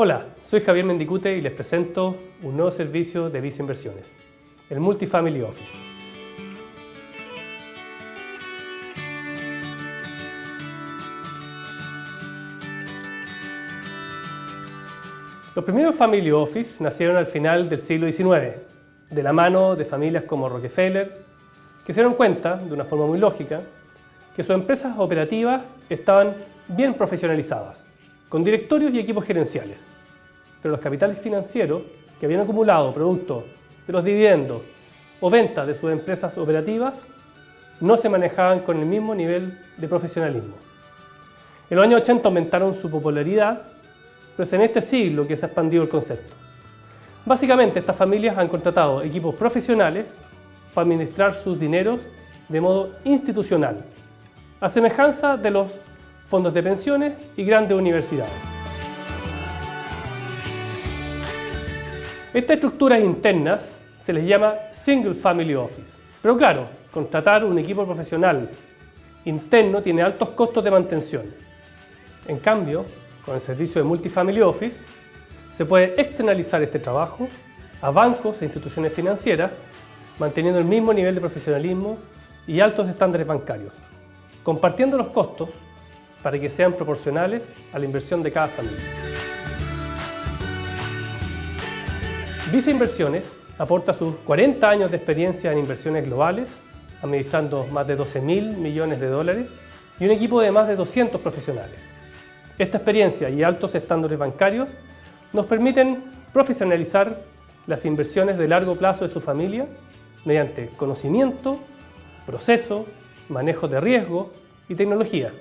Hola, soy Javier Mendicute y les presento un nuevo servicio de Visa Inversiones, el Multifamily Office. Los primeros Family Office nacieron al final del siglo XIX, de la mano de familias como Rockefeller, que se dieron cuenta, de una forma muy lógica, que sus empresas operativas estaban bien profesionalizadas, con directorios y equipos gerenciales. Pero los capitales financieros que habían acumulado producto de los dividendos o ventas de sus empresas operativas no se manejaban con el mismo nivel de profesionalismo. En los años 80 aumentaron su popularidad, pero es en este siglo que se ha expandido el concepto. Básicamente, estas familias han contratado equipos profesionales para administrar sus dineros de modo institucional, a semejanza de los fondos de pensiones y grandes universidades. Estas estructuras internas se les llama Single Family Office. Pero claro, contratar un equipo profesional interno tiene altos costos de mantención. En cambio, con el servicio de Multifamily Office, se puede externalizar este trabajo a bancos e instituciones financieras, manteniendo el mismo nivel de profesionalismo y altos estándares bancarios compartiendo los costos para que sean proporcionales a la inversión de cada familia. Visa Inversiones aporta sus 40 años de experiencia en inversiones globales, administrando más de 12 mil millones de dólares y un equipo de más de 200 profesionales. Esta experiencia y altos estándares bancarios nos permiten profesionalizar las inversiones de largo plazo de su familia mediante conocimiento, proceso, manejo de riesgo y tecnología.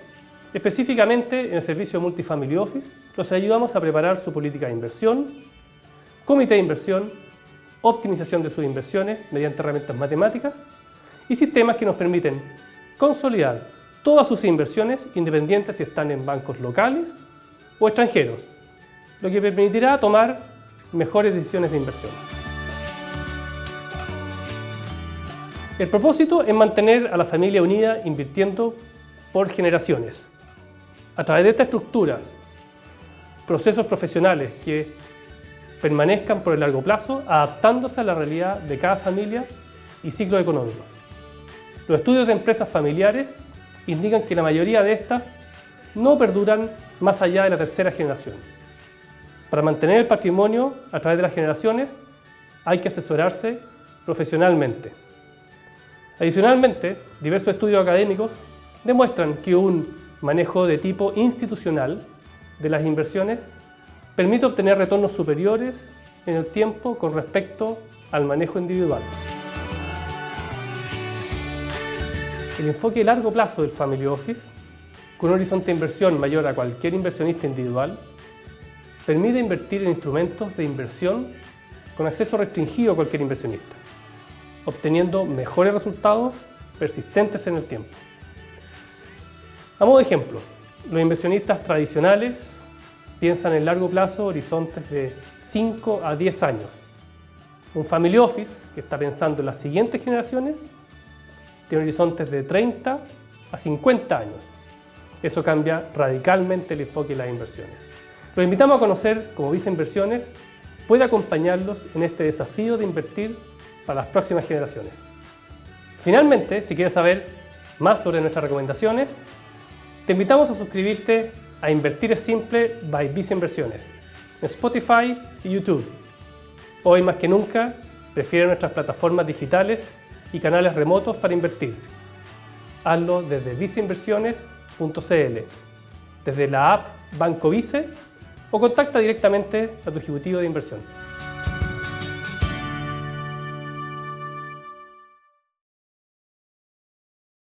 Específicamente en el servicio Multifamily Office los ayudamos a preparar su política de inversión, comité de inversión, optimización de sus inversiones mediante herramientas matemáticas y sistemas que nos permiten consolidar todas sus inversiones independientes si están en bancos locales o extranjeros, lo que permitirá tomar mejores decisiones de inversión. El propósito es mantener a la familia unida invirtiendo por generaciones. A través de esta estructura, procesos profesionales que permanezcan por el largo plazo, adaptándose a la realidad de cada familia y ciclo económico. Los estudios de empresas familiares indican que la mayoría de estas no perduran más allá de la tercera generación. Para mantener el patrimonio a través de las generaciones hay que asesorarse profesionalmente. Adicionalmente, diversos estudios académicos demuestran que un manejo de tipo institucional de las inversiones permite obtener retornos superiores en el tiempo con respecto al manejo individual. El enfoque a largo plazo del Family Office, con un horizonte de inversión mayor a cualquier inversionista individual, permite invertir en instrumentos de inversión con acceso restringido a cualquier inversionista obteniendo mejores resultados persistentes en el tiempo. A modo de ejemplo, los inversionistas tradicionales piensan en largo plazo horizontes de 5 a 10 años. Un family office que está pensando en las siguientes generaciones tiene horizontes de 30 a 50 años. Eso cambia radicalmente el enfoque de las inversiones. Los invitamos a conocer cómo Visa Inversiones puede acompañarlos en este desafío de invertir para las próximas generaciones. Finalmente, si quieres saber más sobre nuestras recomendaciones, te invitamos a suscribirte a Invertir es Simple by Visa Inversiones Spotify y YouTube. Hoy más que nunca, prefiere nuestras plataformas digitales y canales remotos para invertir. Hazlo desde visainversiones.cl, desde la app Banco Vice o contacta directamente a tu ejecutivo de inversión.